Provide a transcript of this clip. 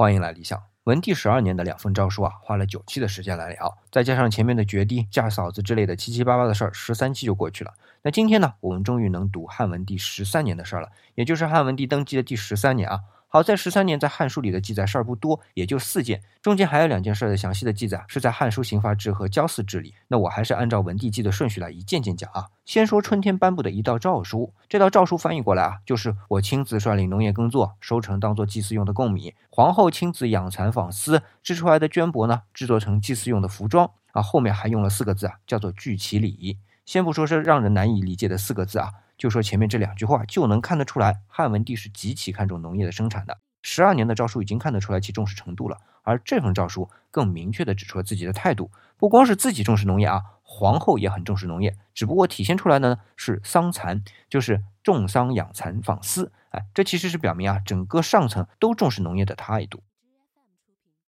欢迎来理想。文帝十二年的两份诏书啊，花了九期的时间来聊，再加上前面的绝地、嫁嫂子之类的七七八八的事儿，十三期就过去了。那今天呢，我们终于能读汉文帝十三年的事儿了，也就是汉文帝登基的第十三年啊。好在十三年在《汉书》里的记载事儿不多，也就四件，中间还有两件事的详细的记载是在《汉书刑罚志》和《交祀志》里。那我还是按照文帝记的顺序来一件件讲啊。先说春天颁布的一道诏书，这道诏书翻译过来啊，就是我亲自率领农业耕作，收成当做祭祀用的贡米，皇后亲自养蚕纺丝，织出来的绢帛呢，制作成祭祀用的服装啊。后面还用了四个字啊，叫做聚齐礼。先不说是让人难以理解的四个字啊。就说前面这两句话，就能看得出来，汉文帝是极其看重农业的生产的。十二年的诏书已经看得出来其重视程度了，而这份诏书更明确地指出了自己的态度。不光是自己重视农业啊，皇后也很重视农业，只不过体现出来的呢是桑蚕，就是种桑养蚕纺丝。哎，这其实是表明啊，整个上层都重视农业的态度。